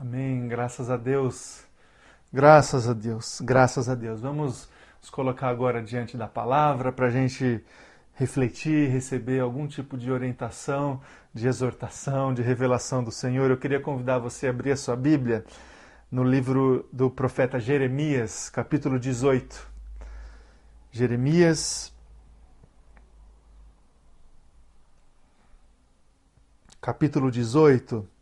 Amém. Graças a Deus. Graças a Deus. Graças a Deus. Vamos nos colocar agora diante da palavra para a gente refletir, receber algum tipo de orientação, de exortação, de revelação do Senhor. Eu queria convidar você a abrir a sua Bíblia no livro do profeta Jeremias, capítulo 18. Jeremias, capítulo 18.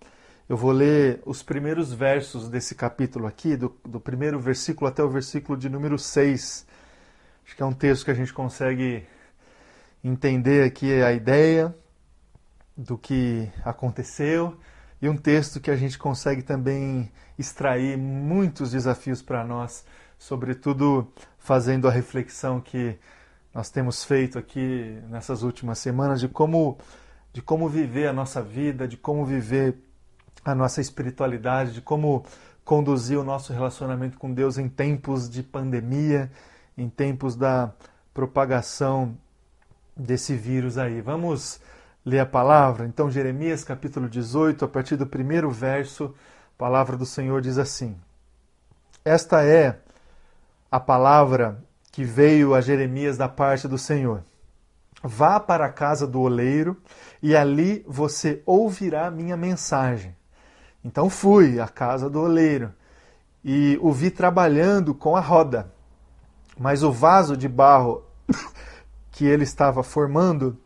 Eu vou ler os primeiros versos desse capítulo aqui, do, do primeiro versículo até o versículo de número 6. Acho que é um texto que a gente consegue entender aqui a ideia do que aconteceu e um texto que a gente consegue também extrair muitos desafios para nós, sobretudo fazendo a reflexão que nós temos feito aqui nessas últimas semanas de como de como viver a nossa vida, de como viver a nossa espiritualidade, de como conduzir o nosso relacionamento com Deus em tempos de pandemia, em tempos da propagação desse vírus aí. Vamos ler a palavra? Então, Jeremias capítulo 18, a partir do primeiro verso, a palavra do Senhor diz assim: Esta é a palavra que veio a Jeremias da parte do Senhor. Vá para a casa do oleiro e ali você ouvirá minha mensagem. Então fui à casa do oleiro e o vi trabalhando com a roda. Mas o vaso de barro que ele estava formando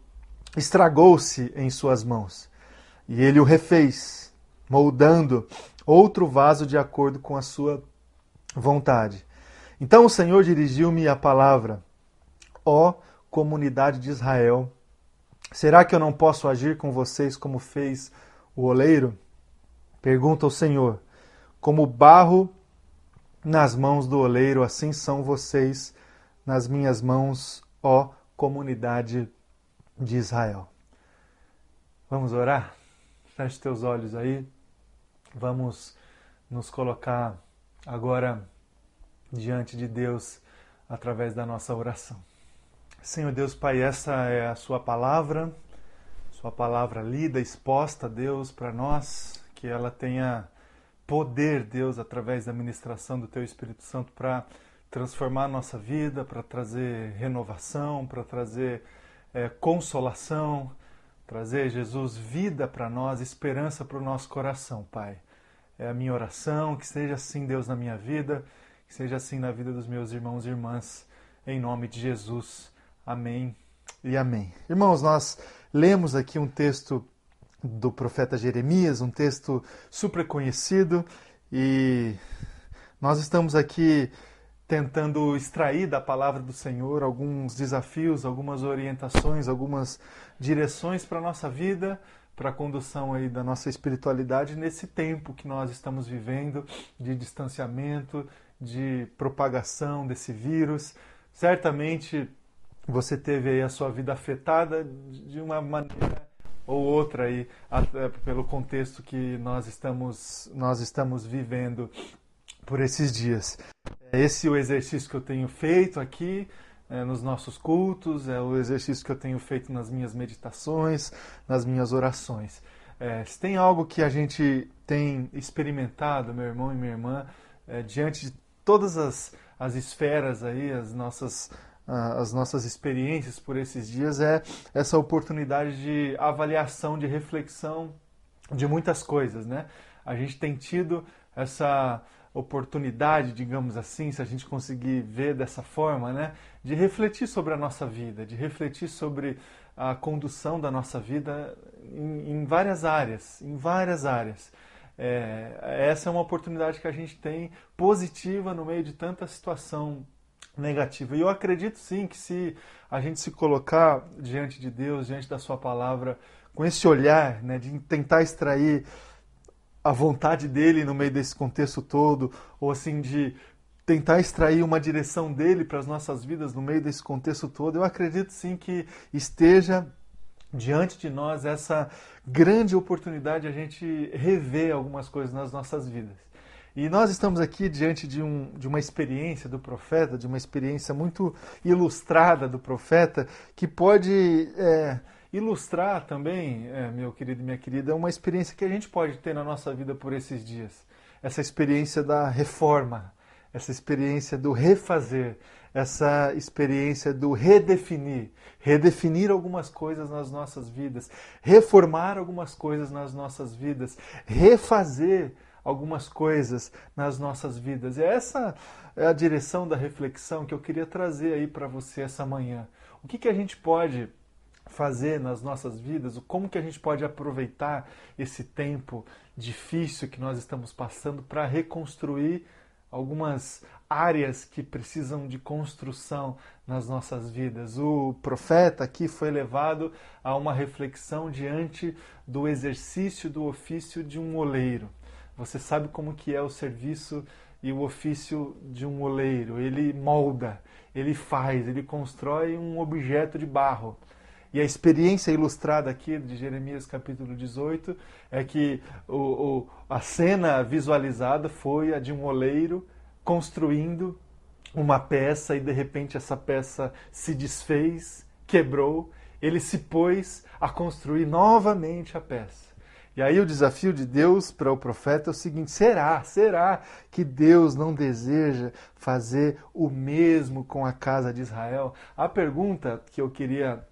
estragou-se em suas mãos. E ele o refez, moldando outro vaso de acordo com a sua vontade. Então o Senhor dirigiu-me a palavra: Ó comunidade de Israel, será que eu não posso agir com vocês como fez o oleiro? Pergunta o Senhor: Como barro nas mãos do oleiro, assim são vocês nas minhas mãos, ó comunidade de Israel. Vamos orar? Feche teus olhos aí. Vamos nos colocar agora diante de Deus através da nossa oração. Senhor Deus Pai, essa é a Sua palavra, Sua palavra lida, exposta, Deus, para nós que ela tenha poder, Deus, através da ministração do Teu Espírito Santo para transformar a nossa vida, para trazer renovação, para trazer é, consolação, trazer, Jesus, vida para nós, esperança para o nosso coração, Pai. É a minha oração, que seja assim, Deus, na minha vida, que seja assim na vida dos meus irmãos e irmãs, em nome de Jesus. Amém e amém. Irmãos, nós lemos aqui um texto do profeta Jeremias, um texto super conhecido, e nós estamos aqui tentando extrair da palavra do Senhor alguns desafios, algumas orientações, algumas direções para a nossa vida, para a condução aí da nossa espiritualidade nesse tempo que nós estamos vivendo de distanciamento, de propagação desse vírus. Certamente você teve aí a sua vida afetada de uma maneira ou outra aí, é, pelo contexto que nós estamos, nós estamos vivendo por esses dias. Esse é o exercício que eu tenho feito aqui é, nos nossos cultos, é o exercício que eu tenho feito nas minhas meditações, nas minhas orações. É, se tem algo que a gente tem experimentado, meu irmão e minha irmã, é, diante de todas as, as esferas aí, as nossas as nossas experiências por esses dias é essa oportunidade de avaliação, de reflexão de muitas coisas, né? A gente tem tido essa oportunidade, digamos assim, se a gente conseguir ver dessa forma, né, de refletir sobre a nossa vida, de refletir sobre a condução da nossa vida em, em várias áreas, em várias áreas. É, essa é uma oportunidade que a gente tem positiva no meio de tanta situação negativa. E eu acredito sim que se a gente se colocar diante de Deus, diante da Sua palavra, com esse olhar né, de tentar extrair a vontade dele no meio desse contexto todo, ou assim, de tentar extrair uma direção dele para as nossas vidas no meio desse contexto todo, eu acredito sim que esteja diante de nós essa grande oportunidade de a gente rever algumas coisas nas nossas vidas. E nós estamos aqui diante de, um, de uma experiência do profeta, de uma experiência muito ilustrada do profeta, que pode é, ilustrar também, é, meu querido e minha querida, uma experiência que a gente pode ter na nossa vida por esses dias. Essa experiência da reforma, essa experiência do refazer, essa experiência do redefinir, redefinir algumas coisas nas nossas vidas, reformar algumas coisas nas nossas vidas, refazer algumas coisas nas nossas vidas. E essa é a direção da reflexão que eu queria trazer aí para você essa manhã. O que, que a gente pode fazer nas nossas vidas, como que a gente pode aproveitar esse tempo difícil que nós estamos passando para reconstruir algumas áreas que precisam de construção nas nossas vidas. O profeta aqui foi levado a uma reflexão diante do exercício do ofício de um oleiro. Você sabe como que é o serviço e o ofício de um oleiro. Ele molda, ele faz, ele constrói um objeto de barro. E a experiência ilustrada aqui de Jeremias capítulo 18 é que o, o, a cena visualizada foi a de um oleiro construindo uma peça e de repente essa peça se desfez, quebrou, ele se pôs a construir novamente a peça. E aí o desafio de Deus para o profeta é o seguinte: será, será que Deus não deseja fazer o mesmo com a casa de Israel? A pergunta que eu queria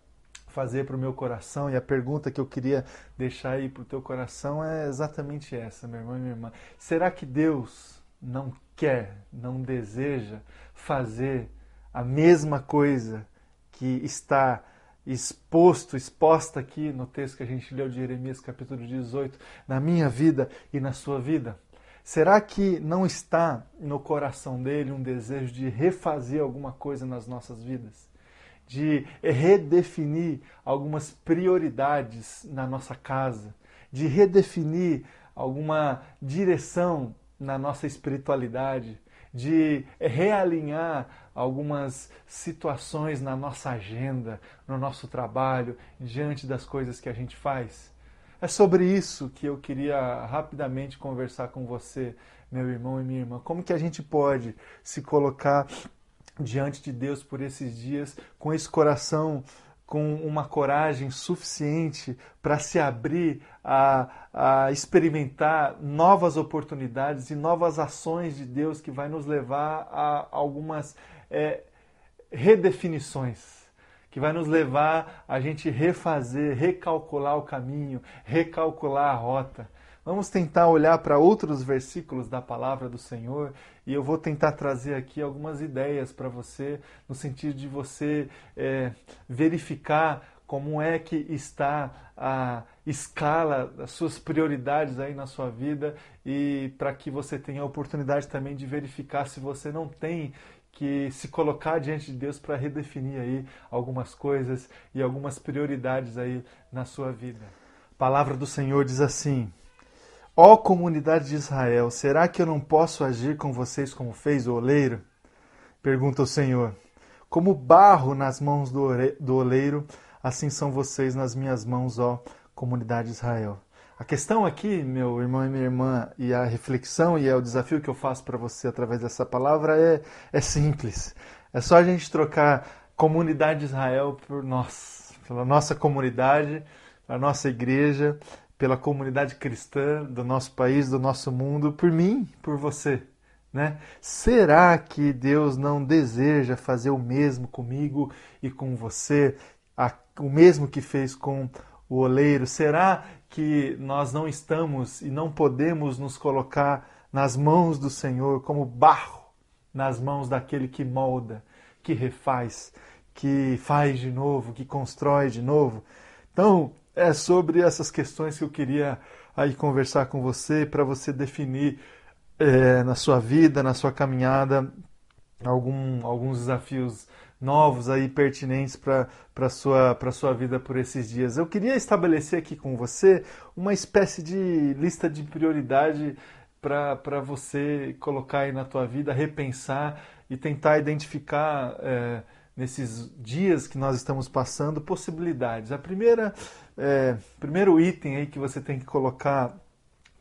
fazer para o meu coração e a pergunta que eu queria deixar aí para o teu coração é exatamente essa, meu irmão e minha irmã. Será que Deus não quer, não deseja fazer a mesma coisa que está exposto, exposta aqui no texto que a gente leu de Jeremias capítulo 18, na minha vida e na sua vida? Será que não está no coração dele um desejo de refazer alguma coisa nas nossas vidas? de redefinir algumas prioridades na nossa casa, de redefinir alguma direção na nossa espiritualidade, de realinhar algumas situações na nossa agenda, no nosso trabalho, diante das coisas que a gente faz. É sobre isso que eu queria rapidamente conversar com você, meu irmão e minha irmã. Como que a gente pode se colocar diante de Deus por esses dias com esse coração com uma coragem suficiente para se abrir a, a, experimentar novas oportunidades e novas ações de Deus que vai nos levar a algumas é, redefinições, que vai nos levar a gente refazer, recalcular o caminho, recalcular a rota. Vamos tentar olhar para outros versículos da palavra do Senhor e eu vou tentar trazer aqui algumas ideias para você, no sentido de você é, verificar como é que está a escala das suas prioridades aí na sua vida e para que você tenha a oportunidade também de verificar se você não tem que se colocar diante de Deus para redefinir aí algumas coisas e algumas prioridades aí na sua vida. A palavra do Senhor diz assim: Ó comunidade de Israel, será que eu não posso agir com vocês como fez o oleiro? Pergunta o Senhor. Como barro nas mãos do oleiro, assim são vocês nas minhas mãos, ó comunidade de Israel. A questão aqui, meu irmão e minha irmã, e a reflexão e é o desafio que eu faço para você através dessa palavra é, é simples. É só a gente trocar comunidade de Israel por nós, pela nossa comunidade, a nossa igreja, pela comunidade cristã do nosso país, do nosso mundo, por mim, por você. Né? Será que Deus não deseja fazer o mesmo comigo e com você, a, o mesmo que fez com o oleiro? Será que nós não estamos e não podemos nos colocar nas mãos do Senhor como barro nas mãos daquele que molda, que refaz, que faz de novo, que constrói de novo? Então, é sobre essas questões que eu queria aí conversar com você para você definir é, na sua vida, na sua caminhada, algum, alguns desafios novos aí pertinentes para a sua, sua vida por esses dias. Eu queria estabelecer aqui com você uma espécie de lista de prioridade para você colocar aí na tua vida, repensar e tentar identificar é, nesses dias que nós estamos passando possibilidades. A primeira é, primeiro item aí que você tem que colocar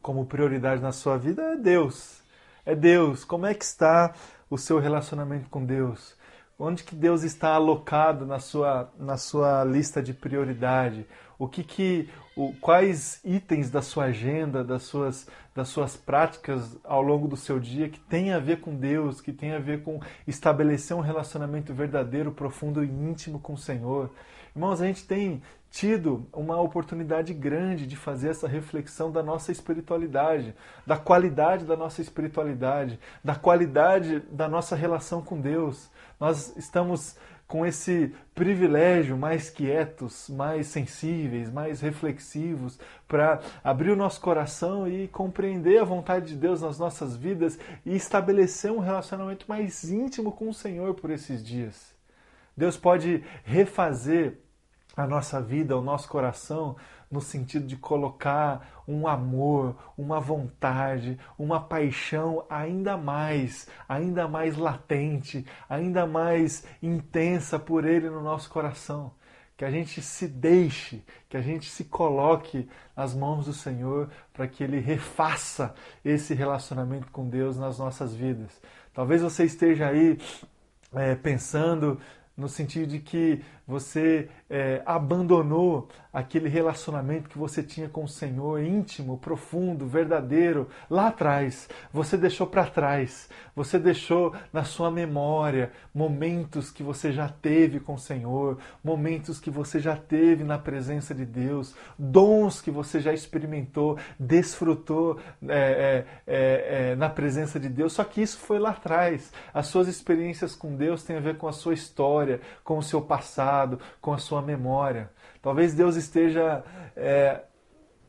como prioridade na sua vida é Deus. É Deus. Como é que está o seu relacionamento com Deus? Onde que Deus está alocado na sua, na sua lista de prioridade? O que que, o, quais itens da sua agenda, das suas, das suas práticas ao longo do seu dia que tem a ver com Deus, que tem a ver com estabelecer um relacionamento verdadeiro, profundo e íntimo com o Senhor? Irmãos, a gente tem tido uma oportunidade grande de fazer essa reflexão da nossa espiritualidade, da qualidade da nossa espiritualidade, da qualidade da nossa relação com Deus. Nós estamos com esse privilégio mais quietos, mais sensíveis, mais reflexivos, para abrir o nosso coração e compreender a vontade de Deus nas nossas vidas e estabelecer um relacionamento mais íntimo com o Senhor por esses dias. Deus pode refazer a nossa vida, o nosso coração, no sentido de colocar um amor, uma vontade, uma paixão ainda mais, ainda mais latente, ainda mais intensa por Ele no nosso coração. Que a gente se deixe, que a gente se coloque nas mãos do Senhor para que Ele refaça esse relacionamento com Deus nas nossas vidas. Talvez você esteja aí é, pensando no sentido de que você é, abandonou aquele relacionamento que você tinha com o Senhor, íntimo, profundo, verdadeiro, lá atrás. Você deixou para trás, você deixou na sua memória momentos que você já teve com o Senhor, momentos que você já teve na presença de Deus, dons que você já experimentou, desfrutou é, é, é, é na presença de Deus. Só que isso foi lá atrás. As suas experiências com Deus têm a ver com a sua história, com o seu passado passado, com a sua memória. Talvez Deus esteja é,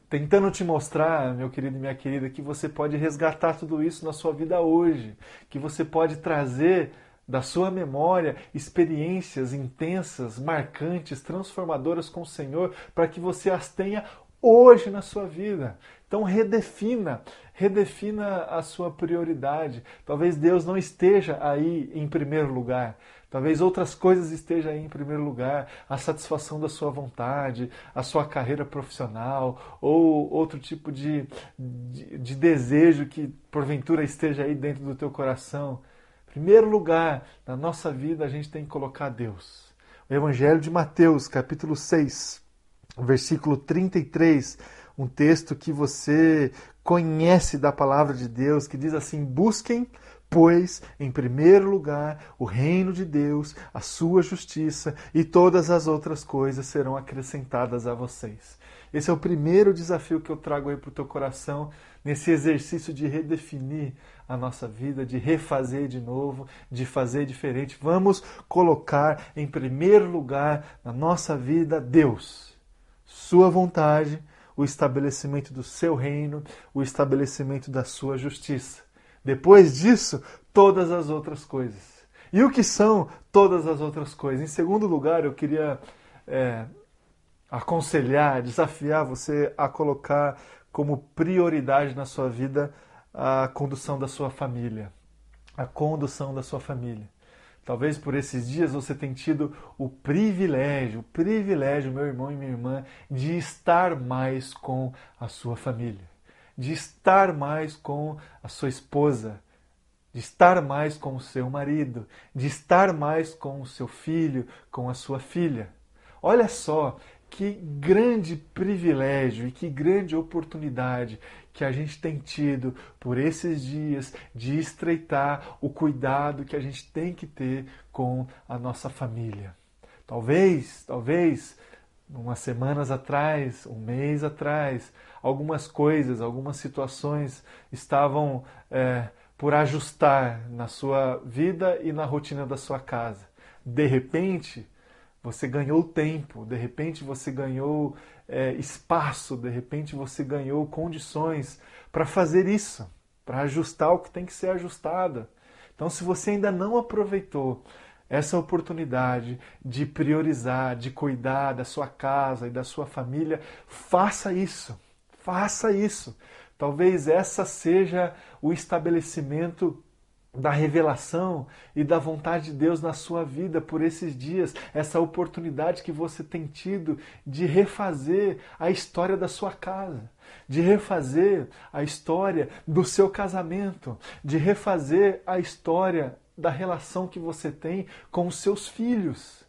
tentando te mostrar, meu querido e minha querida, que você pode resgatar tudo isso na sua vida hoje, que você pode trazer da sua memória experiências intensas, marcantes, transformadoras com o Senhor, para que você as tenha hoje na sua vida. Então redefina, redefina a sua prioridade. Talvez Deus não esteja aí em primeiro lugar. Talvez outras coisas estejam aí em primeiro lugar, a satisfação da sua vontade, a sua carreira profissional ou outro tipo de, de, de desejo que porventura esteja aí dentro do teu coração. Em primeiro lugar, na nossa vida, a gente tem que colocar Deus. O Evangelho de Mateus, capítulo 6, versículo 33, um texto que você conhece da palavra de Deus, que diz assim: busquem Pois, em primeiro lugar, o reino de Deus, a sua justiça e todas as outras coisas serão acrescentadas a vocês. Esse é o primeiro desafio que eu trago aí para o teu coração, nesse exercício de redefinir a nossa vida, de refazer de novo, de fazer diferente. Vamos colocar em primeiro lugar na nossa vida Deus, Sua vontade, o estabelecimento do seu reino, o estabelecimento da sua justiça. Depois disso, todas as outras coisas. E o que são todas as outras coisas? Em segundo lugar, eu queria é, aconselhar, desafiar você a colocar como prioridade na sua vida a condução da sua família. A condução da sua família. Talvez por esses dias você tenha tido o privilégio, o privilégio, meu irmão e minha irmã, de estar mais com a sua família de estar mais com a sua esposa, de estar mais com o seu marido, de estar mais com o seu filho, com a sua filha. Olha só que grande privilégio e que grande oportunidade que a gente tem tido por esses dias de estreitar o cuidado que a gente tem que ter com a nossa família. Talvez, talvez, umas semanas atrás, um mês atrás, algumas coisas, algumas situações estavam é, por ajustar na sua vida e na rotina da sua casa. De repente, você ganhou tempo, de repente você ganhou é, espaço, de repente você ganhou condições para fazer isso, para ajustar o que tem que ser ajustado. Então, se você ainda não aproveitou essa oportunidade de priorizar, de cuidar da sua casa e da sua família, faça isso. Faça isso. Talvez essa seja o estabelecimento da revelação e da vontade de Deus na sua vida por esses dias, essa oportunidade que você tem tido de refazer a história da sua casa, de refazer a história do seu casamento, de refazer a história da relação que você tem com os seus filhos.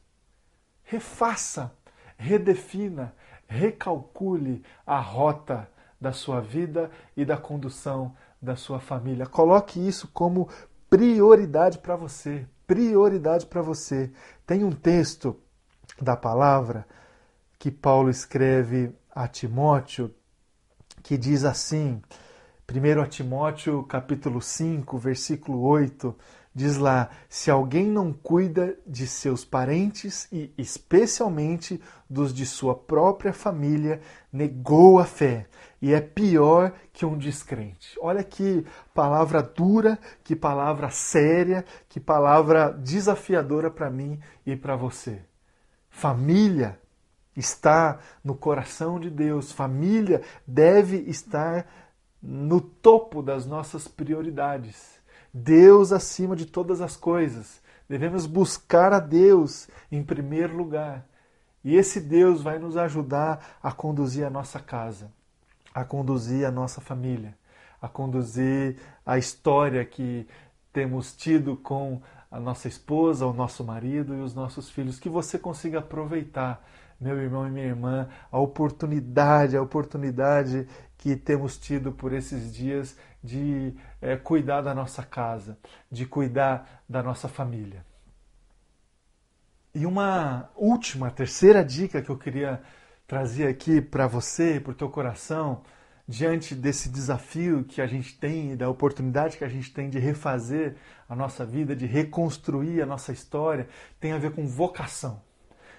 Refaça, redefina, recalcule a rota da sua vida e da condução da sua família. Coloque isso como prioridade para você. Prioridade para você. Tem um texto da palavra que Paulo escreve a Timóteo que diz assim: 1 Timóteo capítulo 5, versículo 8, diz lá: se alguém não cuida de seus parentes e especialmente dos de sua própria família, negou a fé e é pior que um descrente. Olha que palavra dura, que palavra séria, que palavra desafiadora para mim e para você. Família está no coração de Deus, família deve estar no topo das nossas prioridades. Deus acima de todas as coisas. Devemos buscar a Deus em primeiro lugar. E esse Deus vai nos ajudar a conduzir a nossa casa, a conduzir a nossa família, a conduzir a história que temos tido com a nossa esposa, o nosso marido e os nossos filhos. Que você consiga aproveitar, meu irmão e minha irmã, a oportunidade, a oportunidade que temos tido por esses dias de é, cuidar da nossa casa, de cuidar da nossa família. E uma última, terceira dica que eu queria trazer aqui para você, para o teu coração, diante desse desafio que a gente tem, da oportunidade que a gente tem de refazer a nossa vida, de reconstruir a nossa história, tem a ver com vocação.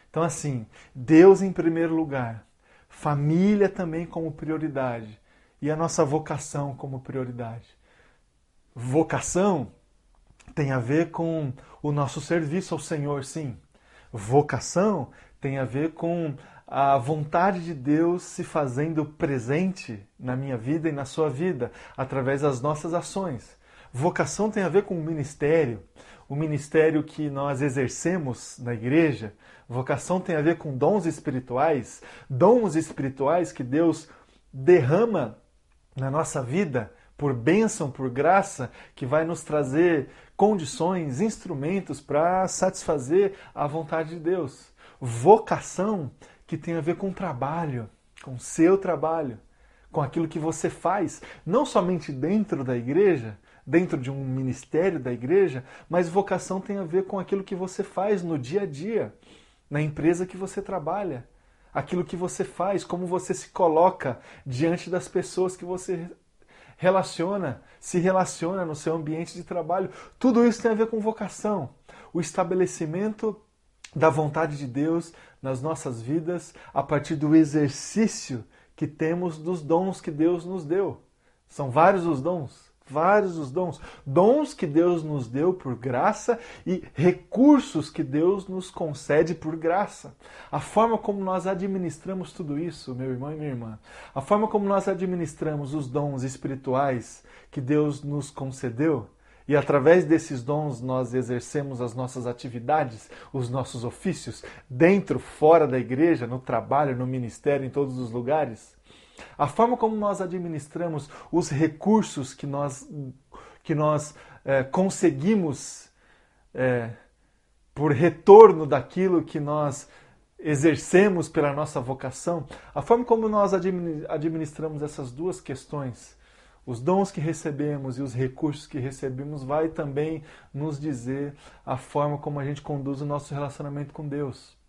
Então, assim, Deus em primeiro lugar, família também como prioridade e a nossa vocação como prioridade. Vocação tem a ver com o nosso serviço ao Senhor, sim. Vocação tem a ver com a vontade de Deus se fazendo presente na minha vida e na sua vida, através das nossas ações. Vocação tem a ver com o ministério, o ministério que nós exercemos na igreja. Vocação tem a ver com dons espirituais, dons espirituais que Deus derrama na nossa vida, por bênção, por graça, que vai nos trazer condições, instrumentos para satisfazer a vontade de Deus. Vocação que tem a ver com trabalho, com seu trabalho, com aquilo que você faz, não somente dentro da igreja, dentro de um ministério da igreja, mas vocação tem a ver com aquilo que você faz no dia a dia, na empresa que você trabalha, aquilo que você faz, como você se coloca diante das pessoas que você relaciona, se relaciona no seu ambiente de trabalho. Tudo isso tem a ver com vocação. O estabelecimento da vontade de Deus nas nossas vidas a partir do exercício que temos dos dons que Deus nos deu. São vários os dons vários os dons. Dons que Deus nos deu por graça e recursos que Deus nos concede por graça. A forma como nós administramos tudo isso, meu irmão e minha irmã, a forma como nós administramos os dons espirituais que Deus nos concedeu, e através desses dons nós exercemos as nossas atividades, os nossos ofícios, dentro, fora da igreja, no trabalho, no ministério, em todos os lugares. A forma como nós administramos os recursos que nós, que nós é, conseguimos é, por retorno daquilo que nós exercemos pela nossa vocação, a forma como nós administramos essas duas questões, os dons que recebemos e os recursos que recebemos, vai também nos dizer a forma como a gente conduz o nosso relacionamento com Deus.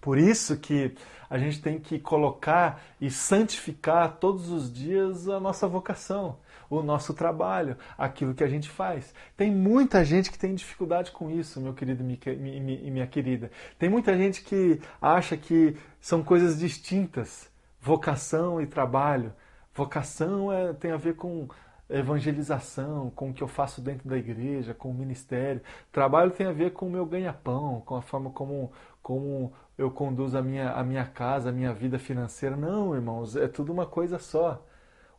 Por isso que a gente tem que colocar e santificar todos os dias a nossa vocação, o nosso trabalho, aquilo que a gente faz. Tem muita gente que tem dificuldade com isso, meu querido e minha querida. Tem muita gente que acha que são coisas distintas, vocação e trabalho. Vocação é, tem a ver com evangelização, com o que eu faço dentro da igreja, com o ministério. Trabalho tem a ver com o meu ganha-pão, com a forma como, como eu conduzo a minha, a minha casa, a minha vida financeira. Não, irmãos, é tudo uma coisa só.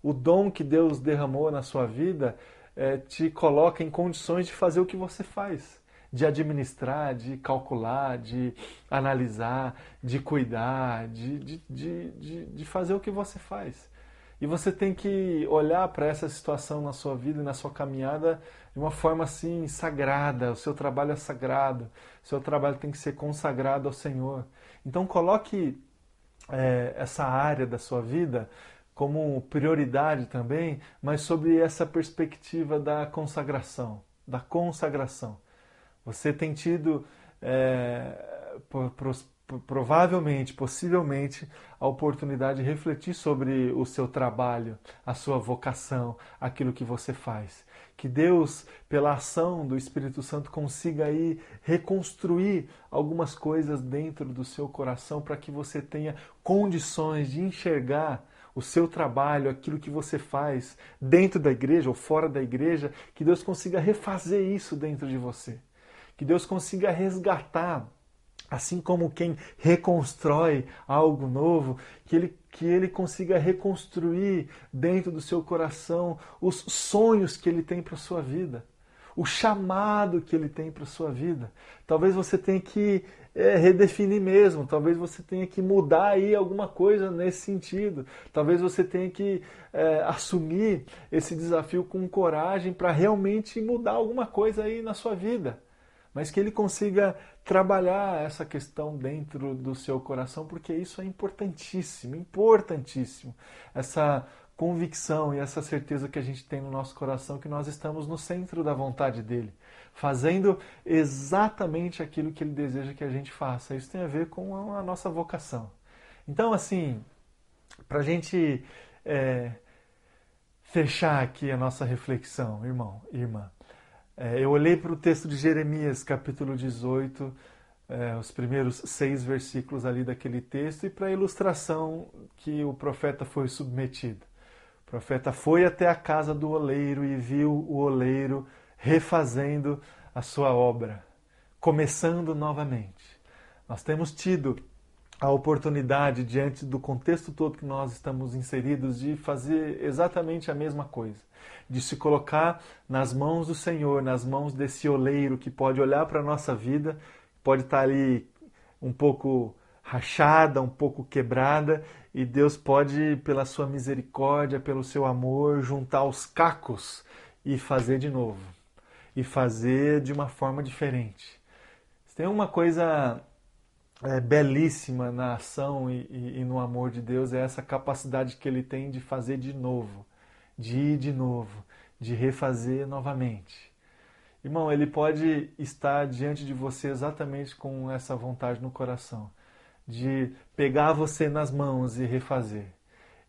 O dom que Deus derramou na sua vida é, te coloca em condições de fazer o que você faz. De administrar, de calcular, de analisar, de cuidar, de, de, de, de, de fazer o que você faz. E você tem que olhar para essa situação na sua vida e na sua caminhada de uma forma assim sagrada. O seu trabalho é sagrado, o seu trabalho tem que ser consagrado ao Senhor. Então coloque é, essa área da sua vida como prioridade também, mas sobre essa perspectiva da consagração, da consagração. Você tem tido é, provavelmente, possivelmente, a oportunidade de refletir sobre o seu trabalho, a sua vocação, aquilo que você faz. Que Deus, pela ação do Espírito Santo, consiga aí reconstruir algumas coisas dentro do seu coração para que você tenha condições de enxergar o seu trabalho, aquilo que você faz dentro da igreja ou fora da igreja, que Deus consiga refazer isso dentro de você. Que Deus consiga resgatar assim como quem reconstrói algo novo, que ele, que ele consiga reconstruir dentro do seu coração os sonhos que ele tem para a sua vida, o chamado que ele tem para a sua vida. Talvez você tenha que é, redefinir mesmo, talvez você tenha que mudar aí alguma coisa nesse sentido, talvez você tenha que é, assumir esse desafio com coragem para realmente mudar alguma coisa aí na sua vida mas que ele consiga trabalhar essa questão dentro do seu coração, porque isso é importantíssimo, importantíssimo. Essa convicção e essa certeza que a gente tem no nosso coração que nós estamos no centro da vontade dele, fazendo exatamente aquilo que ele deseja que a gente faça. Isso tem a ver com a nossa vocação. Então, assim, para a gente é, fechar aqui a nossa reflexão, irmão, irmã, é, eu olhei para o texto de Jeremias, capítulo 18, é, os primeiros seis versículos ali daquele texto, e para a ilustração que o profeta foi submetido. O profeta foi até a casa do oleiro e viu o oleiro refazendo a sua obra, começando novamente. Nós temos tido a oportunidade, diante do contexto todo que nós estamos inseridos, de fazer exatamente a mesma coisa. De se colocar nas mãos do Senhor, nas mãos desse oleiro que pode olhar para a nossa vida, pode estar ali um pouco rachada, um pouco quebrada, e Deus pode, pela sua misericórdia, pelo seu amor, juntar os cacos e fazer de novo. E fazer de uma forma diferente. Tem uma coisa é, belíssima na ação e, e, e, no amor de Deus é essa capacidade que ele tem de fazer de novo, de ir de novo, de refazer novamente. Irmão, ele pode estar diante de você exatamente com essa vontade no coração, de pegar você nas mãos e refazer.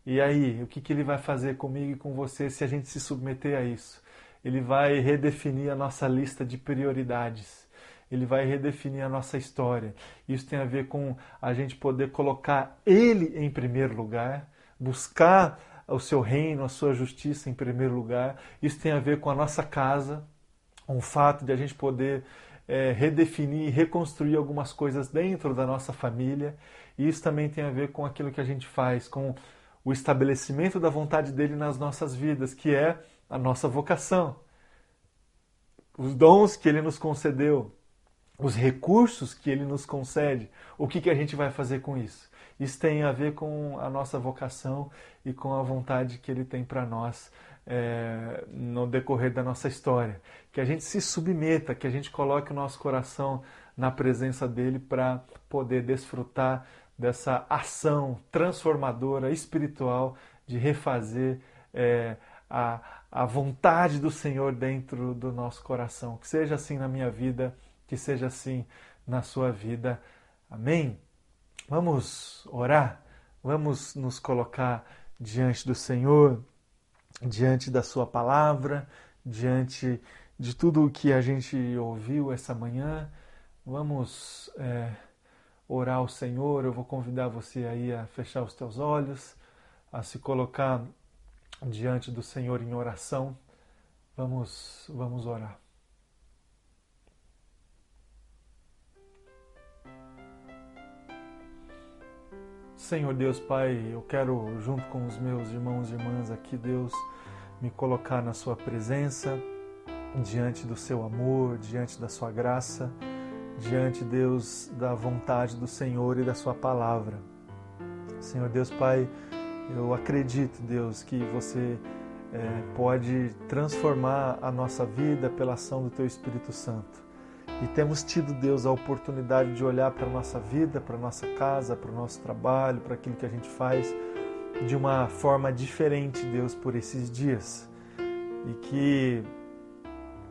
E aí, o que, que ele vai fazer comigo e com você se a gente se submeter a isso? Ele vai redefinir a nossa lista de prioridades ele vai redefinir a nossa história. Isso tem a ver com a gente poder colocar Ele em primeiro lugar, buscar o seu reino, a sua justiça em primeiro lugar. Isso tem a ver com a nossa casa, com o fato de a gente poder é, redefinir e reconstruir algumas coisas dentro da nossa família. Isso também tem a ver com aquilo que a gente faz, com o estabelecimento da vontade dele nas nossas vidas, que é a nossa vocação. Os dons que ele nos concedeu, os recursos que ele nos concede, o que, que a gente vai fazer com isso? Isso tem a ver com a nossa vocação e com a vontade que ele tem para nós é, no decorrer da nossa história. Que a gente se submeta, que a gente coloque o nosso coração na presença dele para poder desfrutar dessa ação transformadora, espiritual, de refazer é, a, a vontade do Senhor dentro do nosso coração. Que seja assim na minha vida que seja assim na sua vida. Amém? Vamos orar, vamos nos colocar diante do Senhor, diante da Sua palavra, diante de tudo o que a gente ouviu essa manhã. Vamos é, orar ao Senhor. Eu vou convidar você aí a fechar os teus olhos, a se colocar diante do Senhor em oração. Vamos, vamos orar. Senhor Deus Pai, eu quero, junto com os meus irmãos e irmãs aqui, Deus, me colocar na Sua presença, diante do Seu amor, diante da Sua graça, diante, Deus, da vontade do Senhor e da Sua palavra. Senhor Deus Pai, Eu acredito, Deus, que você é, pode transformar a nossa vida pela ação do Teu Espírito Santo. E temos tido, Deus, a oportunidade de olhar para a nossa vida, para a nossa casa, para o nosso trabalho, para aquilo que a gente faz de uma forma diferente, Deus, por esses dias. E que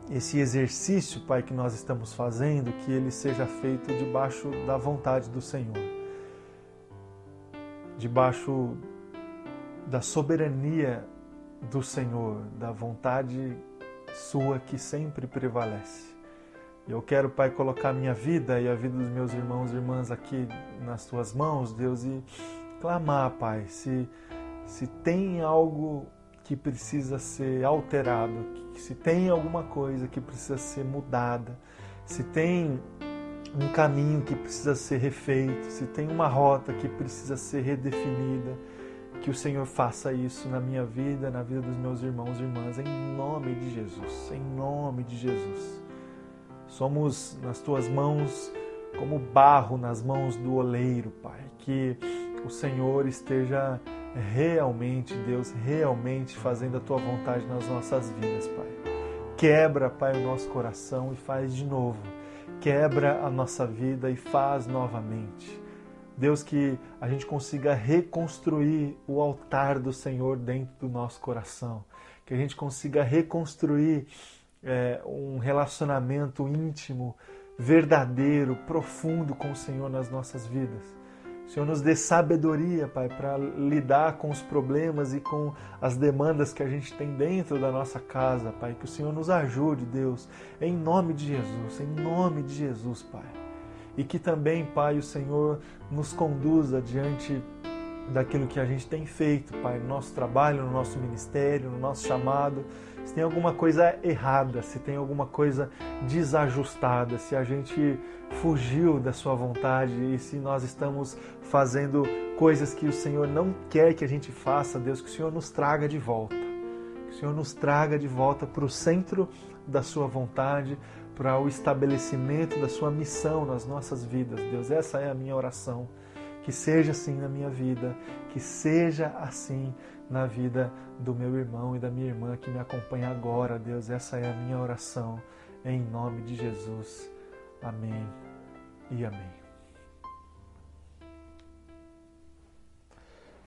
esse exercício, Pai, que nós estamos fazendo, que ele seja feito debaixo da vontade do Senhor, debaixo da soberania do Senhor, da vontade sua que sempre prevalece. Eu quero, Pai, colocar minha vida e a vida dos meus irmãos e irmãs aqui nas tuas mãos, Deus, e clamar, Pai, se, se tem algo que precisa ser alterado, se tem alguma coisa que precisa ser mudada, se tem um caminho que precisa ser refeito, se tem uma rota que precisa ser redefinida, que o Senhor faça isso na minha vida, na vida dos meus irmãos e irmãs, em nome de Jesus, em nome de Jesus. Somos nas tuas mãos como barro nas mãos do oleiro, Pai. Que o Senhor esteja realmente, Deus, realmente fazendo a tua vontade nas nossas vidas, Pai. Quebra, Pai, o nosso coração e faz de novo. Quebra a nossa vida e faz novamente. Deus, que a gente consiga reconstruir o altar do Senhor dentro do nosso coração. Que a gente consiga reconstruir é, um relacionamento íntimo, verdadeiro, profundo com o Senhor nas nossas vidas. O Senhor nos dê sabedoria, Pai, para lidar com os problemas e com as demandas que a gente tem dentro da nossa casa, Pai. Que o Senhor nos ajude, Deus, em nome de Jesus, em nome de Jesus, Pai e que também, Pai, o Senhor nos conduza diante daquilo que a gente tem feito, Pai, no nosso trabalho, no nosso ministério, no nosso chamado. Se tem alguma coisa errada, se tem alguma coisa desajustada, se a gente fugiu da Sua vontade e se nós estamos fazendo coisas que o Senhor não quer que a gente faça, Deus, que o Senhor nos traga de volta. Que o Senhor nos traga de volta para o centro da Sua vontade, para o estabelecimento da sua missão nas nossas vidas. Deus, essa é a minha oração. Que seja assim na minha vida, que seja assim na vida do meu irmão e da minha irmã que me acompanha agora, Deus. Essa é a minha oração, em nome de Jesus. Amém e amém.